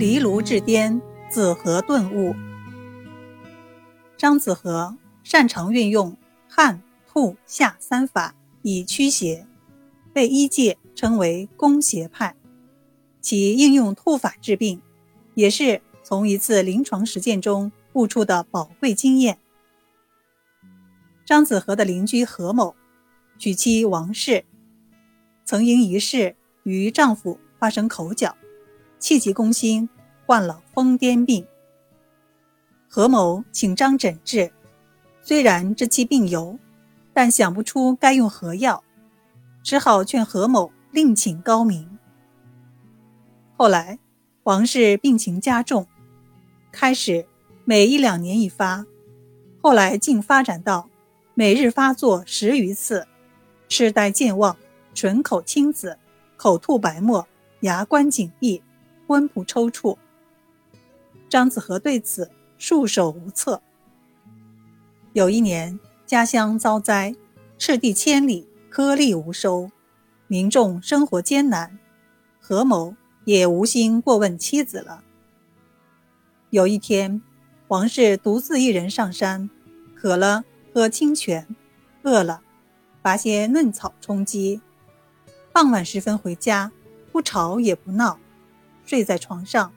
离炉治颠，子和顿悟。张子和擅长运用汗、吐、下三法以驱邪，被医界称为攻邪派。其应用吐法治病，也是从一次临床实践中悟出的宝贵经验。张子和的邻居何某，娶妻王氏，曾因一事与丈夫发生口角，气急攻心，患了疯癫病。何某请张诊治，虽然知其病由，但想不出该用何药，只好劝何某另请高明。后来，王氏病情加重，开始每一两年一发，后来竟发展到每日发作十余次，痴呆健忘，唇口青紫，口吐白沫，牙关紧闭，温部抽搐。张子和对此。束手无策。有一年，家乡遭灾，赤地千里，颗粒无收，民众生活艰难。何某也无心过问妻子了。有一天，王氏独自一人上山，渴了喝清泉，饿了拔些嫩草充饥。傍晚时分回家，不吵也不闹，睡在床上，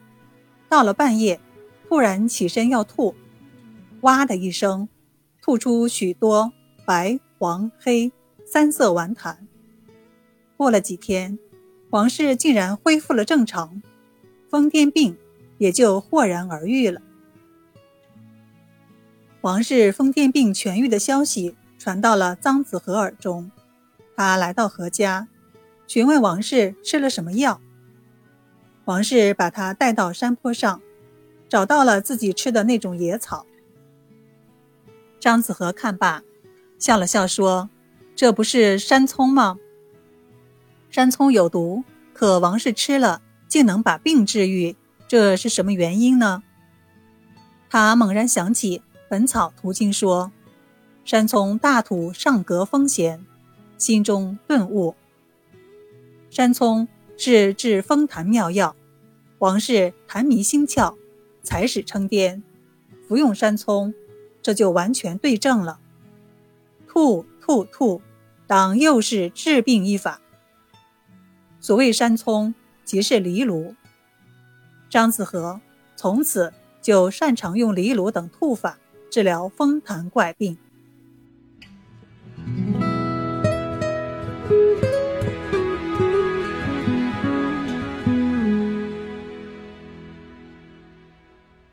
到了半夜。突然起身要吐，哇的一声，吐出许多白、黄、黑三色丸痰。过了几天，王氏竟然恢复了正常，疯癫病也就豁然而愈了。王氏疯癫病痊愈的消息传到了臧子和耳中，他来到何家，询问王氏吃了什么药。王氏把他带到山坡上。找到了自己吃的那种野草。张子和看罢，笑了笑说：“这不是山葱吗？山葱有毒，可王氏吃了竟能把病治愈，这是什么原因呢？”他猛然想起《本草图经》说：“山葱大土上格风险”，心中顿悟：山葱是治风痰妙药，王氏痰迷心窍。才使称癫，服用山葱，这就完全对症了。吐吐吐，当又是治病一法。所谓山葱，即是藜芦。张子和从此就擅长用藜芦等吐法治疗风痰怪病。